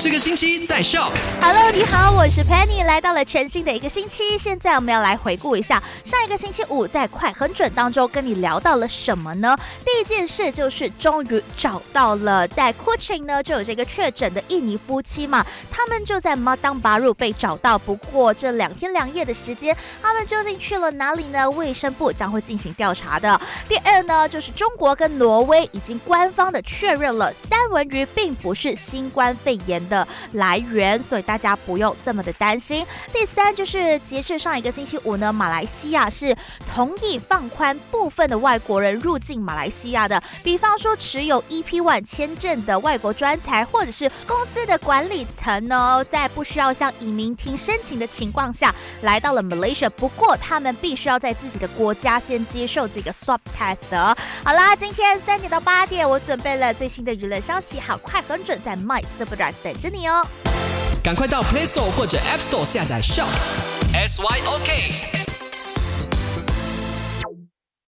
这个星期在笑。Hello，你好，我是 Penny，来到了全新的一个星期。现在我们要来回顾一下上一个星期五在快很准当中跟你聊到了什么呢？第一件事就是终于找到了在 Kuching 呢就有这个确诊的印尼夫妻嘛，他们就在 Madang Baru 被找到。不过这两天两夜的时间，他们究竟去了哪里呢？卫生部将会进行调查的。第二呢，就是中国跟挪威已经官方的确认了三文鱼并不是新冠肺炎的来源，所以大家不用这么的担心。第三就是截至上一个星期五呢，马来西亚是同意放宽部分的外国人入境马来西亚的，比方说持有 EP One 签证的外国专才，或者是公司的管理层呢，在不需要向移民厅申请的情况下，来到了 Malaysia。不过他们必须要在自己的国家先接受这个 swab test 的。好啦，今天三点到八点，我准备了最新的娱乐消息，好快很准，在 My Super Drive 等着你哦。赶快到 Play Store 或者 App Store 下载 Shop。S Y O K。